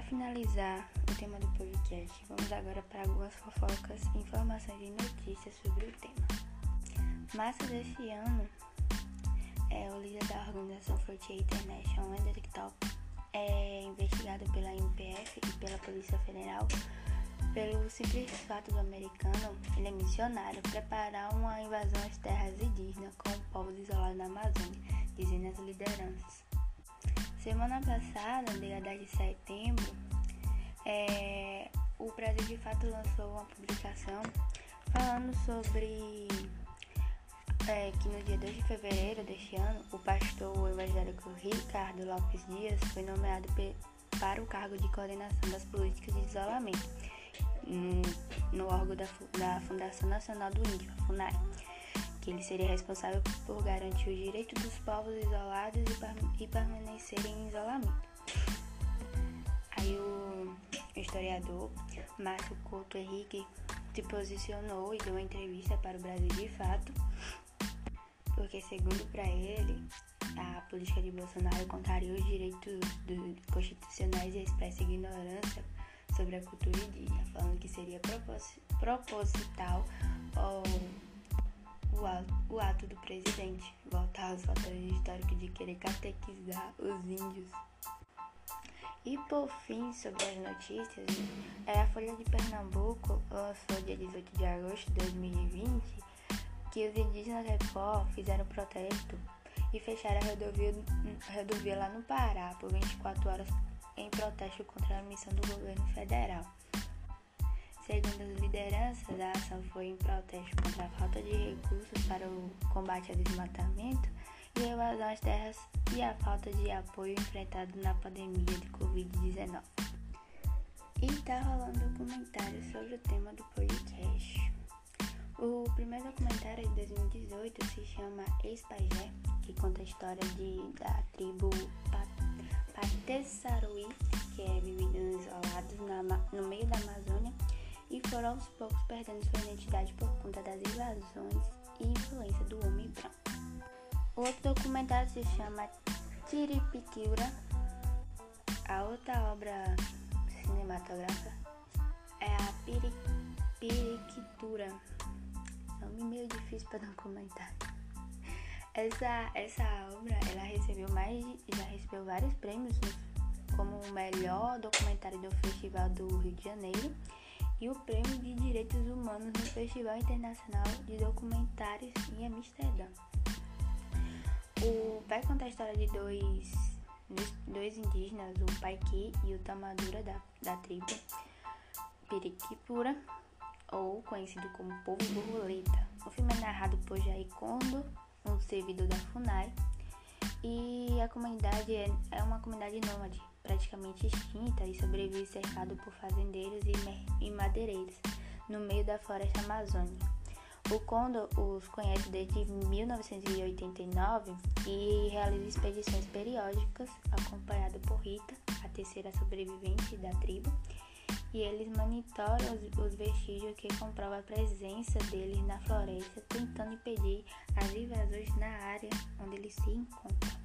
para finalizar o tema do podcast, vamos agora para algumas fofocas, informações e notícias sobre o tema. Março desse ano, é, o líder da organização Frontier International, Hendrik Top, é investigado pela MPF e pela Polícia Federal pelo simples fato do americano, ele é missionário, preparar uma invasão às terras indígenas com povos isolados na Amazônia, dizendo as lideranças. Semana passada, dia 10 de setembro, é, o Brasil de fato lançou uma publicação falando sobre é, que no dia 2 de fevereiro deste ano, o pastor evangélico Ricardo Lopes Dias foi nomeado para o cargo de coordenação das políticas de isolamento no, no órgão da, da Fundação Nacional do Índio, FUNAI que ele seria responsável por garantir os direitos dos povos isolados e, permanecerem em isolamento. Aí o historiador Márcio Couto Henrique se posicionou e deu uma entrevista para o Brasil de Fato, porque segundo para ele, a política de Bolsonaro contraria os direitos constitucionais e expressa ignorância sobre a cultura indígena, falando que seria proposital ou o ato do presidente voltar aos fatores históricos de querer catequizar os índios. E por fim, sobre as notícias, é a Folha de Pernambuco lançou dia 18 de agosto de 2020 que os indígenas Repó fizeram protesto e fecharam a rodovia, rodovia lá no Pará por 24 horas em protesto contra a missão do governo federal. Segundo as lideranças, a ação foi em protesto contra a falta de recursos para o combate ao desmatamento e a evasão às terras e a falta de apoio enfrentado na pandemia de Covid-19. E está rolando documentário sobre o tema do podcast. O primeiro documentário de 2018 se chama Ex-Pajé, que conta a história de, da tribo Patessaruí, que é vivido isolados no meio da Amazônia e foram aos poucos perdendo sua identidade por conta das invasões e influência do homem branco. O outro documentário se chama Tiripiquiura. A outra obra cinematográfica é a Piri, Piriquitura. Nome meio difícil para não comentar. Essa, essa obra ela recebeu mais já recebeu vários prêmios como o melhor documentário do Festival do Rio de Janeiro e o Prêmio de Direitos Humanos no Festival Internacional de Documentários em Amsterdã. O vai contar a história de dois, dois indígenas, o Paiki e o Tamadura da, da tribo Piriquipura, ou conhecido como Povo Borboleta. O filme é narrado por Jair Kondo, um servidor da FUNAI, e a comunidade é, é uma comunidade nômade praticamente extinta e sobrevive cercado por fazendeiros e madeireiros no meio da floresta amazônica. O Condor os conhece desde 1989 e realiza expedições periódicas, acompanhado por Rita, a terceira sobrevivente da tribo, e eles monitoram os, os vestígios que comprovam a presença deles na floresta, tentando impedir as invasões na área onde eles se encontram.